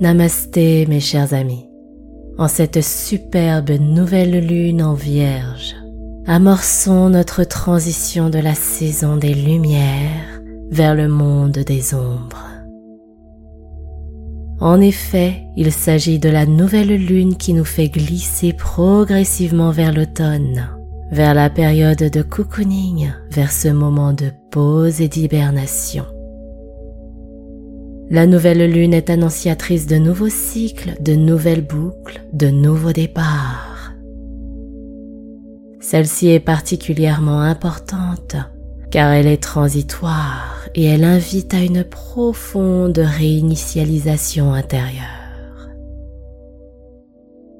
Namasté mes chers amis. En cette superbe nouvelle lune en vierge, amorçons notre transition de la saison des lumières vers le monde des ombres. En effet, il s'agit de la nouvelle lune qui nous fait glisser progressivement vers l'automne, vers la période de cocooning, vers ce moment de pause et d'hibernation. La nouvelle lune est annonciatrice de nouveaux cycles, de nouvelles boucles, de nouveaux départs. Celle-ci est particulièrement importante car elle est transitoire et elle invite à une profonde réinitialisation intérieure.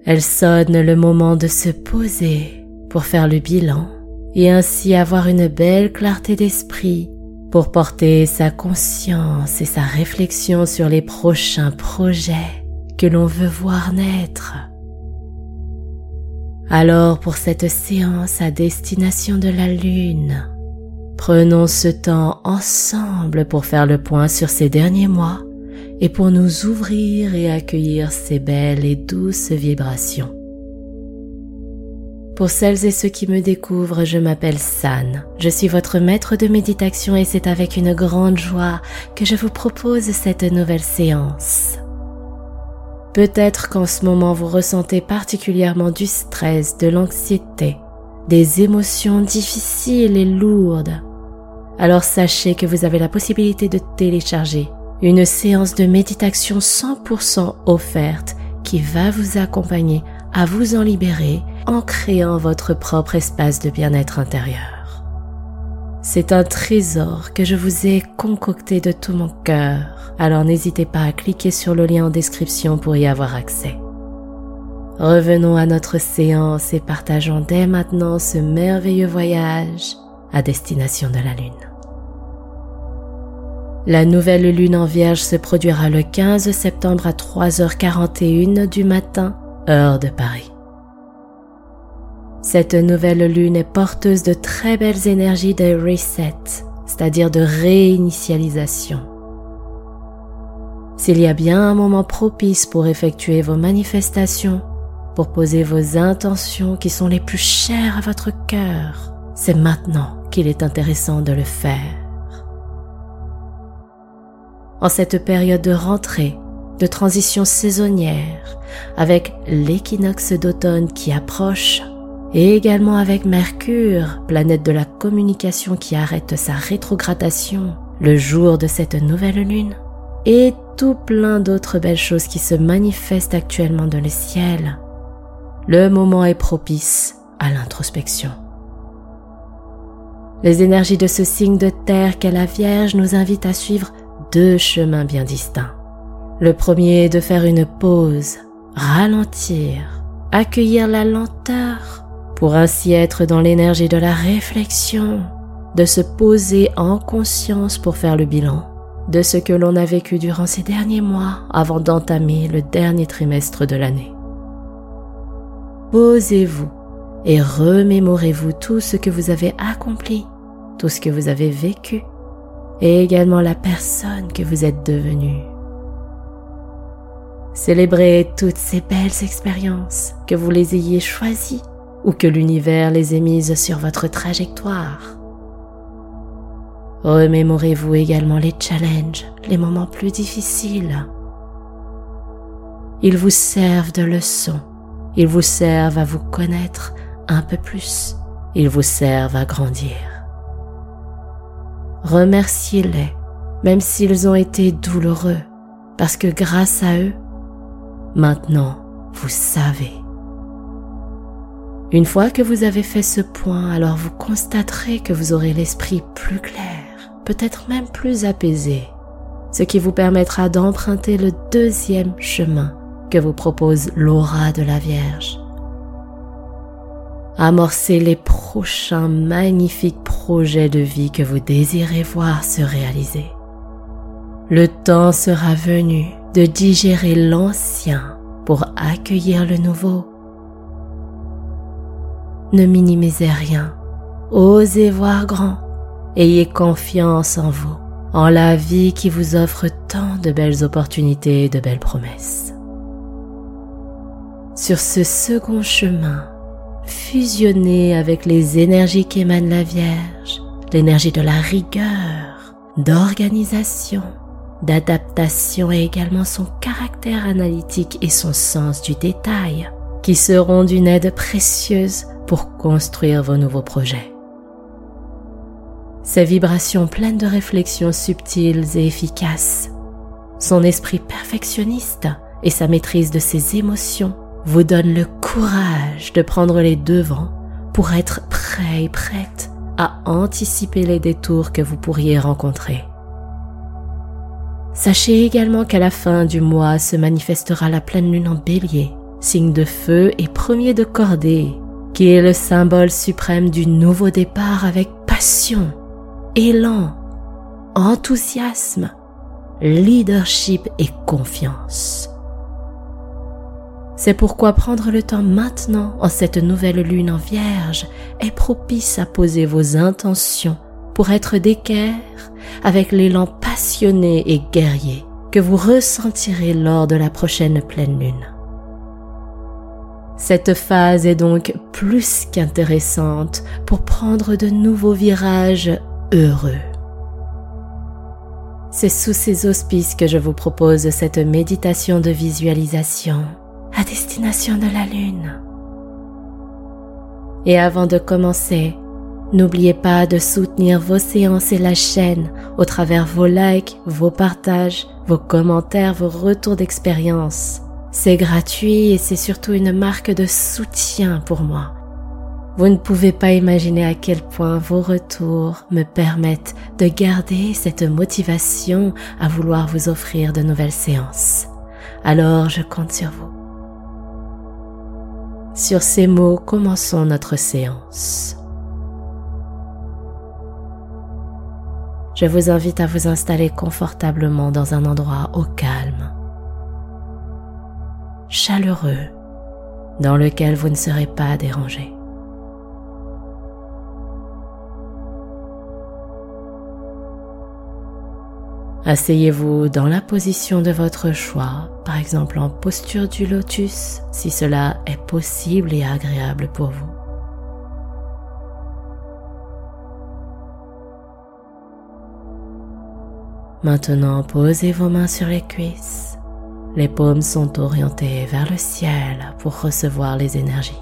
Elle sonne le moment de se poser pour faire le bilan et ainsi avoir une belle clarté d'esprit pour porter sa conscience et sa réflexion sur les prochains projets que l'on veut voir naître. Alors pour cette séance à destination de la Lune, prenons ce temps ensemble pour faire le point sur ces derniers mois et pour nous ouvrir et accueillir ces belles et douces vibrations. Pour celles et ceux qui me découvrent, je m'appelle San. Je suis votre maître de méditation et c'est avec une grande joie que je vous propose cette nouvelle séance. Peut-être qu'en ce moment vous ressentez particulièrement du stress, de l'anxiété, des émotions difficiles et lourdes. Alors sachez que vous avez la possibilité de télécharger une séance de méditation 100% offerte qui va vous accompagner à vous en libérer en créant votre propre espace de bien-être intérieur. C'est un trésor que je vous ai concocté de tout mon cœur, alors n'hésitez pas à cliquer sur le lien en description pour y avoir accès. Revenons à notre séance et partageons dès maintenant ce merveilleux voyage à destination de la Lune. La nouvelle lune en vierge se produira le 15 septembre à 3h41 du matin, heure de Paris. Cette nouvelle lune est porteuse de très belles énergies de reset, c'est-à-dire de réinitialisation. S'il y a bien un moment propice pour effectuer vos manifestations, pour poser vos intentions qui sont les plus chères à votre cœur, c'est maintenant qu'il est intéressant de le faire. En cette période de rentrée, de transition saisonnière, avec l'équinoxe d'automne qui approche, et également avec Mercure, planète de la communication qui arrête sa rétrogradation le jour de cette nouvelle lune, et tout plein d'autres belles choses qui se manifestent actuellement dans le ciel. Le moment est propice à l'introspection. Les énergies de ce signe de terre qu'est la Vierge nous invitent à suivre deux chemins bien distincts. Le premier est de faire une pause, ralentir, accueillir la lenteur pour ainsi être dans l'énergie de la réflexion, de se poser en conscience pour faire le bilan de ce que l'on a vécu durant ces derniers mois avant d'entamer le dernier trimestre de l'année. Posez-vous et remémorez-vous tout ce que vous avez accompli, tout ce que vous avez vécu et également la personne que vous êtes devenue. Célébrez toutes ces belles expériences, que vous les ayez choisies ou que l'univers les ait mises sur votre trajectoire. Remémorez-vous également les challenges, les moments plus difficiles. Ils vous servent de leçon, ils vous servent à vous connaître un peu plus, ils vous servent à grandir. Remerciez-les, même s'ils ont été douloureux, parce que grâce à eux, maintenant, vous savez. Une fois que vous avez fait ce point, alors vous constaterez que vous aurez l'esprit plus clair, peut-être même plus apaisé, ce qui vous permettra d'emprunter le deuxième chemin que vous propose l'aura de la Vierge. Amorcez les prochains magnifiques projets de vie que vous désirez voir se réaliser. Le temps sera venu de digérer l'ancien pour accueillir le nouveau ne minimisez rien. Osez voir grand. Ayez confiance en vous. en la vie qui vous offre tant de belles opportunités et de belles promesses. Sur ce second chemin, fusionnez avec les énergies qu'émane la Vierge, l'énergie de la rigueur, d'organisation, d'adaptation et également son caractère analytique et son sens du détail, qui seront d'une aide précieuse pour construire vos nouveaux projets. Ces vibrations pleines de réflexions subtiles et efficaces, son esprit perfectionniste et sa maîtrise de ses émotions vous donnent le courage de prendre les devants pour être prêt et prête à anticiper les détours que vous pourriez rencontrer. Sachez également qu'à la fin du mois se manifestera la pleine lune en bélier, signe de feu et premier de cordée, qui est le symbole suprême du nouveau départ avec passion, élan, enthousiasme, leadership et confiance. C'est pourquoi prendre le temps maintenant, en cette nouvelle lune en vierge, est propice à poser vos intentions pour être d'équerre avec l'élan passionné et guerrier que vous ressentirez lors de la prochaine pleine lune. Cette phase est donc plus qu'intéressante pour prendre de nouveaux virages heureux. C'est sous ces auspices que je vous propose cette méditation de visualisation à destination de la Lune. Et avant de commencer, n'oubliez pas de soutenir vos séances et la chaîne au travers vos likes, vos partages, vos commentaires, vos retours d'expérience. C'est gratuit et c'est surtout une marque de soutien pour moi. Vous ne pouvez pas imaginer à quel point vos retours me permettent de garder cette motivation à vouloir vous offrir de nouvelles séances. Alors je compte sur vous. Sur ces mots, commençons notre séance. Je vous invite à vous installer confortablement dans un endroit au calme, chaleureux, dans lequel vous ne serez pas dérangé. Asseyez-vous dans la position de votre choix, par exemple en posture du lotus, si cela est possible et agréable pour vous. Maintenant, posez vos mains sur les cuisses. Les paumes sont orientées vers le ciel pour recevoir les énergies.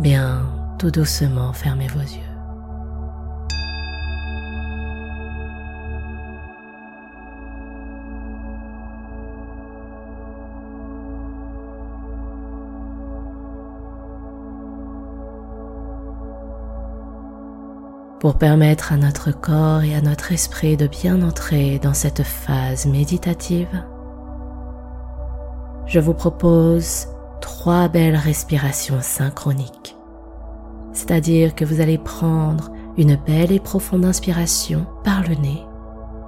Bien, tout doucement fermez vos yeux. Pour permettre à notre corps et à notre esprit de bien entrer dans cette phase méditative, je vous propose trois belles respirations synchroniques. C'est-à-dire que vous allez prendre une belle et profonde inspiration par le nez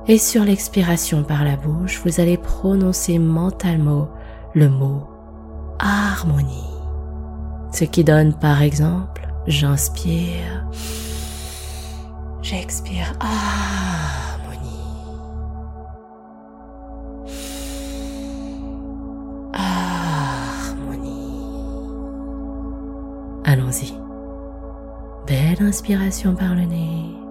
et sur l'expiration par la bouche, vous allez prononcer mentalement le mot harmonie. Ce qui donne par exemple, j'inspire, j'expire harmonie. Harmonie. Allons-y. Belle inspiration par le nez.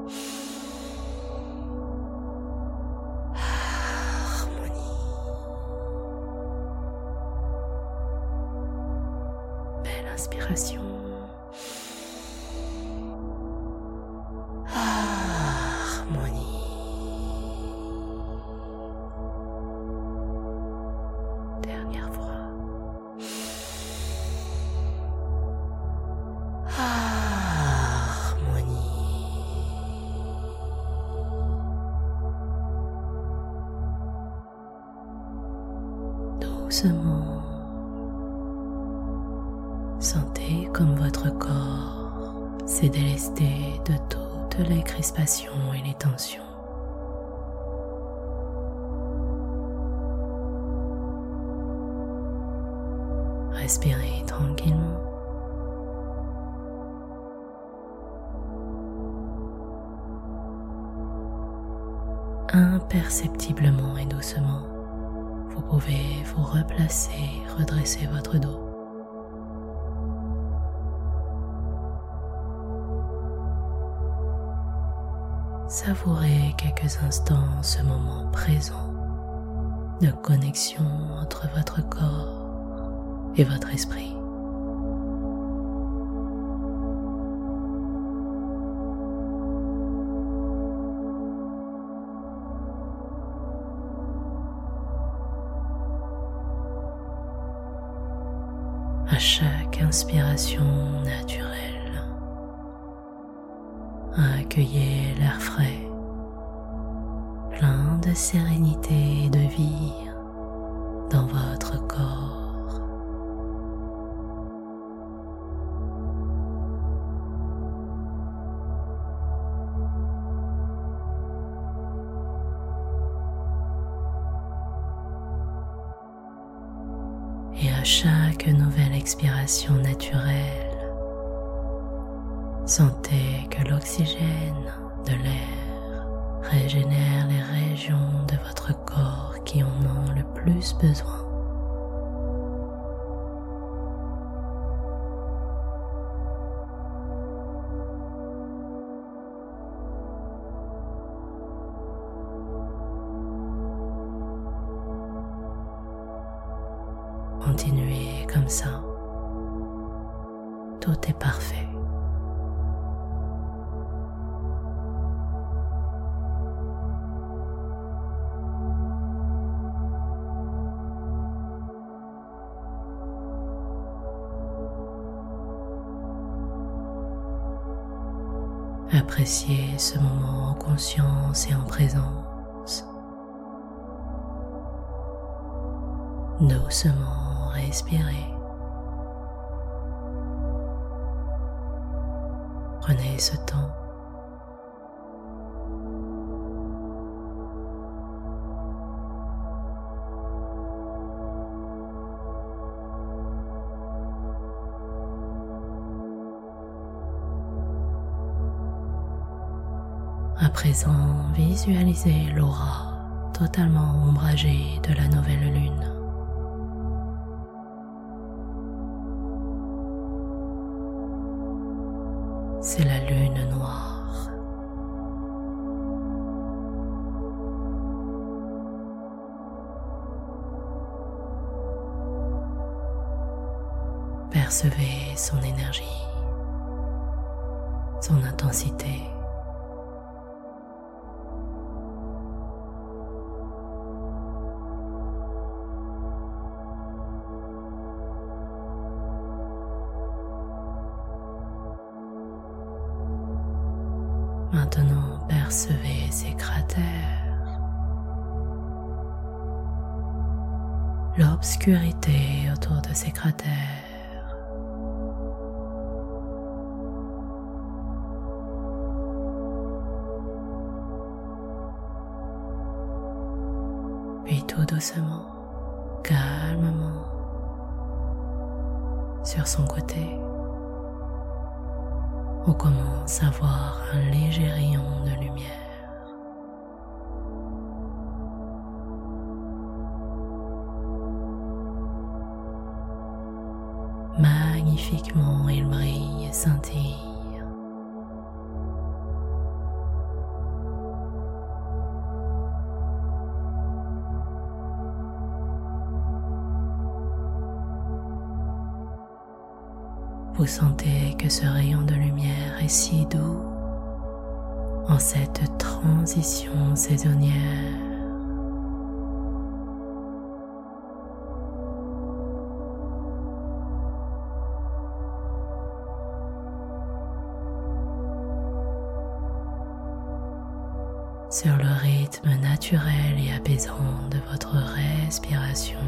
doucement. Sentez comme votre corps s'est délesté de toutes les crispations et les tensions. Respirez tranquillement. Imperceptiblement et doucement, vous pouvez vous replacer, redresser votre dos. Savourez quelques instants ce moment présent de connexion entre votre corps et votre esprit. Inspiration naturelle. Accueillez l'air frais, plein de sérénité et de vie Et à chaque nouvelle expiration naturelle, sentez que l'oxygène de l'air régénère les régions de votre corps qui en ont le plus besoin. Appréciez ce moment en conscience et en présence. Doucement respirez. Prenez ce temps. Présent, visualisez l'aura totalement ombragée de la nouvelle lune. C'est la lune noire. Percevez son énergie, son intensité. Puis tout doucement, calmement, sur son côté on commence à voir un léger rayon de lumière. Magnifiquement, il brille et scintille. Vous sentez que ce rayon de lumière est si doux en cette transition saisonnière. Sur le rythme naturel et apaisant de votre respiration,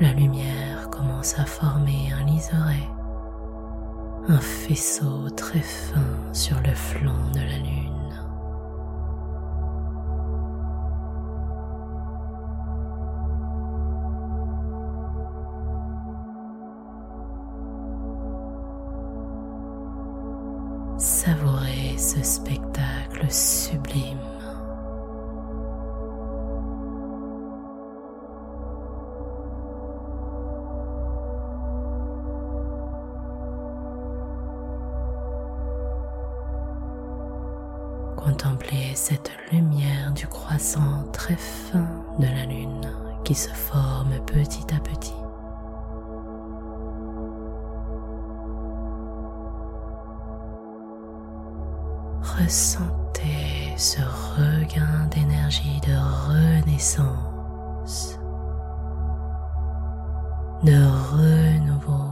la lumière commence à former un liseré, un faisceau très fin sur le flanc de la lune. Contemplez cette lumière du croissant très fin de la lune qui se forme petit à petit. Ressentez ce regain d'énergie de renaissance, de renouveau,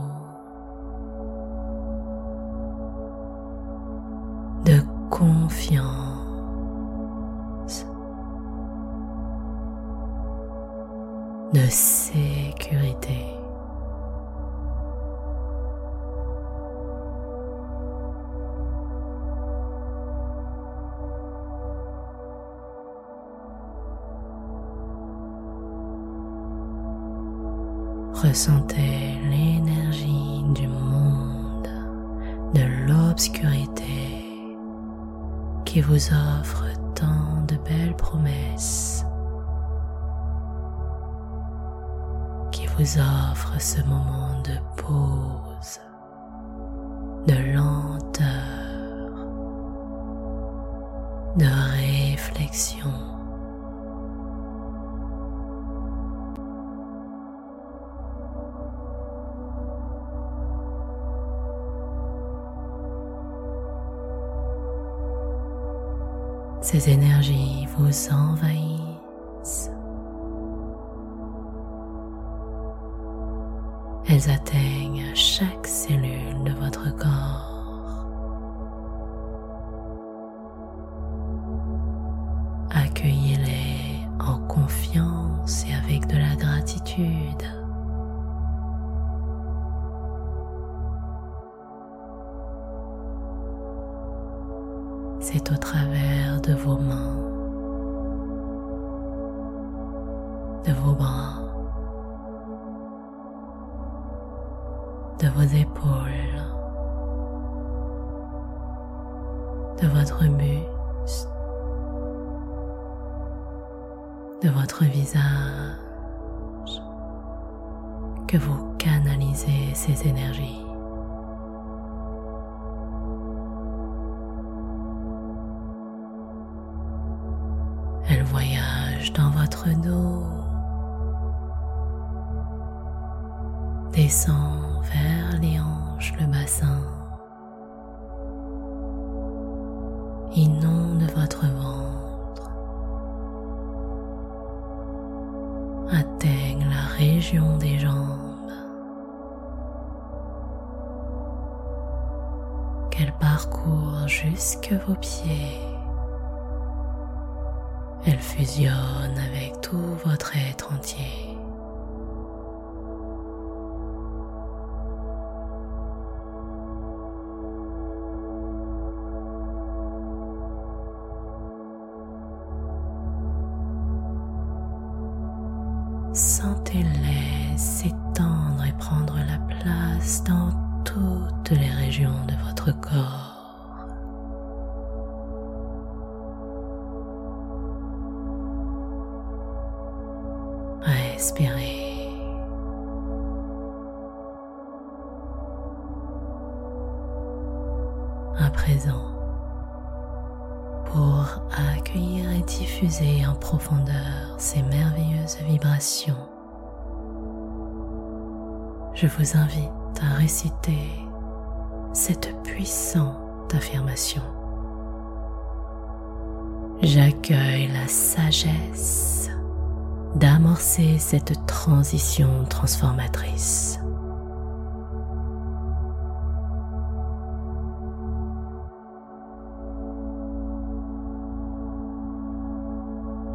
Ressentez l'énergie du monde, de l'obscurité qui vous offre tant de belles promesses, qui vous offre ce moment de pause, de lenteur, de réflexion. Ces énergies vous envahissent. Elles atteignent chaque de votre visage, que vous canalisez ces énergies. Elle voyage dans votre dos, descend vers les hanches, le bassin, jusque vos pieds. Elle fusionne avec tout votre être entier. Sentez-les s'étendre et prendre la place dans toutes les régions de votre corps. Ces merveilleuses vibrations, je vous invite à réciter cette puissante affirmation. J'accueille la sagesse d'amorcer cette transition transformatrice.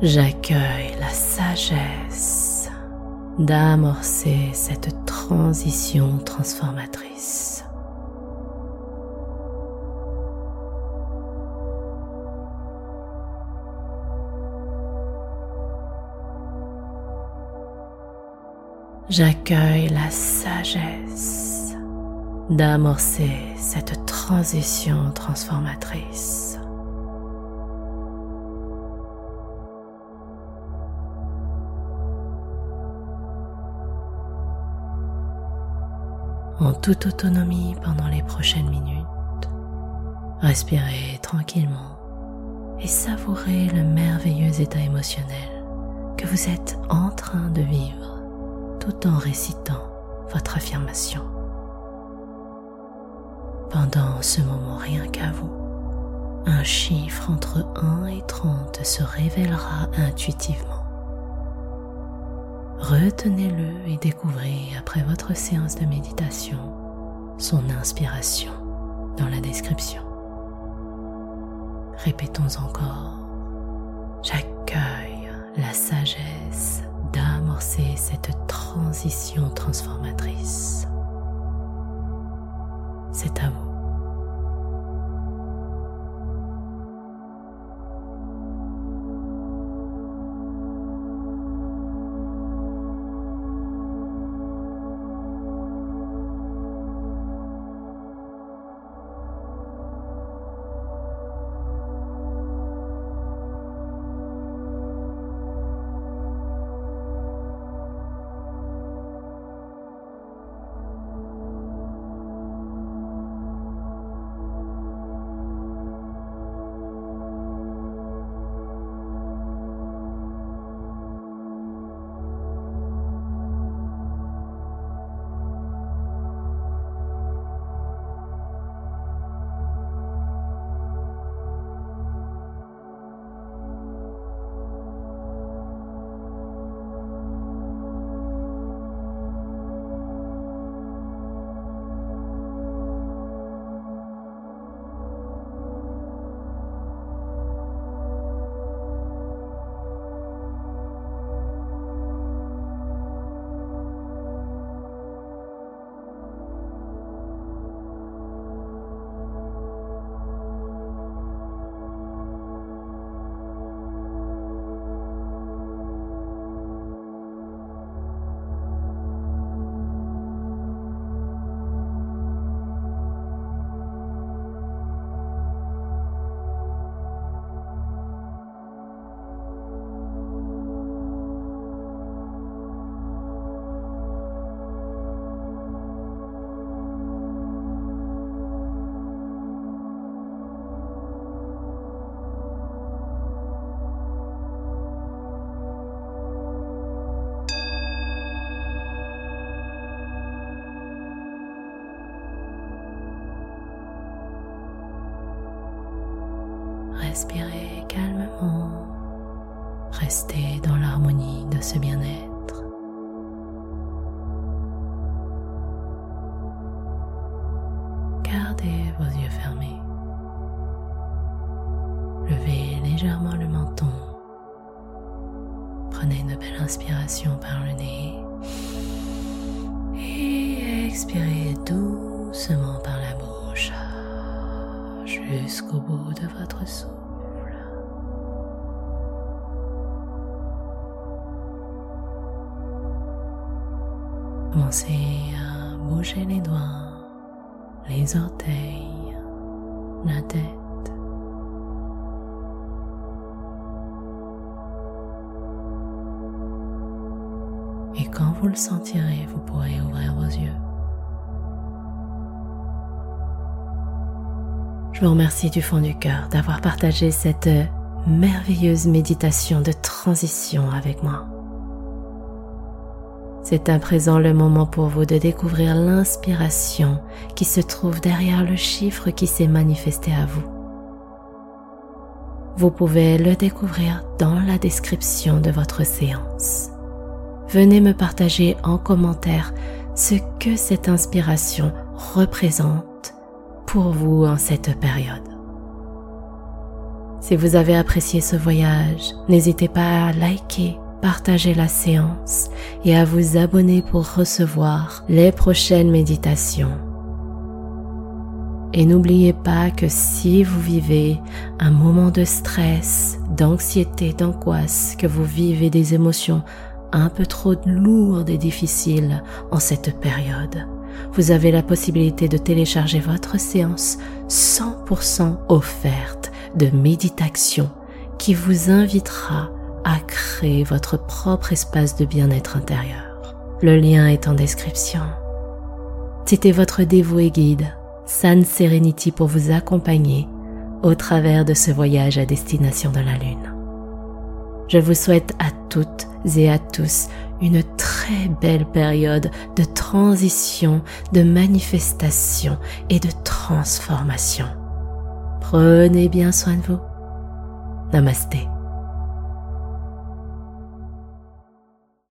J'accueille la sagesse d'amorcer cette transition transformatrice. J'accueille la sagesse d'amorcer cette transition transformatrice. En toute autonomie pendant les prochaines minutes. Respirez tranquillement et savourez le merveilleux état émotionnel que vous êtes en train de vivre tout en récitant votre affirmation. Pendant ce moment rien qu'à vous, un chiffre entre 1 et 30 se révélera intuitivement. Retenez-le et découvrez après votre séance de méditation son inspiration dans la description. Répétons encore, j'accueille la sagesse d'amorcer cette transition transformatrice. C'est à vous. Gardez vos yeux fermés. Levez légèrement le menton. Prenez une belle inspiration par le nez et expirez doucement par la bouche jusqu'au bout de votre souffle. Commencez à bouger les doigts, les orteils, la tête. Et quand vous le sentirez, vous pourrez ouvrir vos yeux. Je vous remercie du fond du cœur d'avoir partagé cette merveilleuse méditation de transition avec moi. C'est à présent le moment pour vous de découvrir l'inspiration qui se trouve derrière le chiffre qui s'est manifesté à vous. Vous pouvez le découvrir dans la description de votre séance. Venez me partager en commentaire ce que cette inspiration représente pour vous en cette période. Si vous avez apprécié ce voyage, n'hésitez pas à liker, partager la séance et à vous abonner pour recevoir les prochaines méditations. Et n'oubliez pas que si vous vivez un moment de stress, d'anxiété, d'angoisse, que vous vivez des émotions un peu trop lourdes et difficiles en cette période, vous avez la possibilité de télécharger votre séance 100% offerte de méditation qui vous invitera à créer votre propre espace de bien-être intérieur. Le lien est en description. C'était votre dévoué guide, San Serenity, pour vous accompagner au travers de ce voyage à destination de la Lune. Je vous souhaite à toutes et à tous une très belle période de transition, de manifestation et de transformation. Prenez bien soin de vous. Namasté.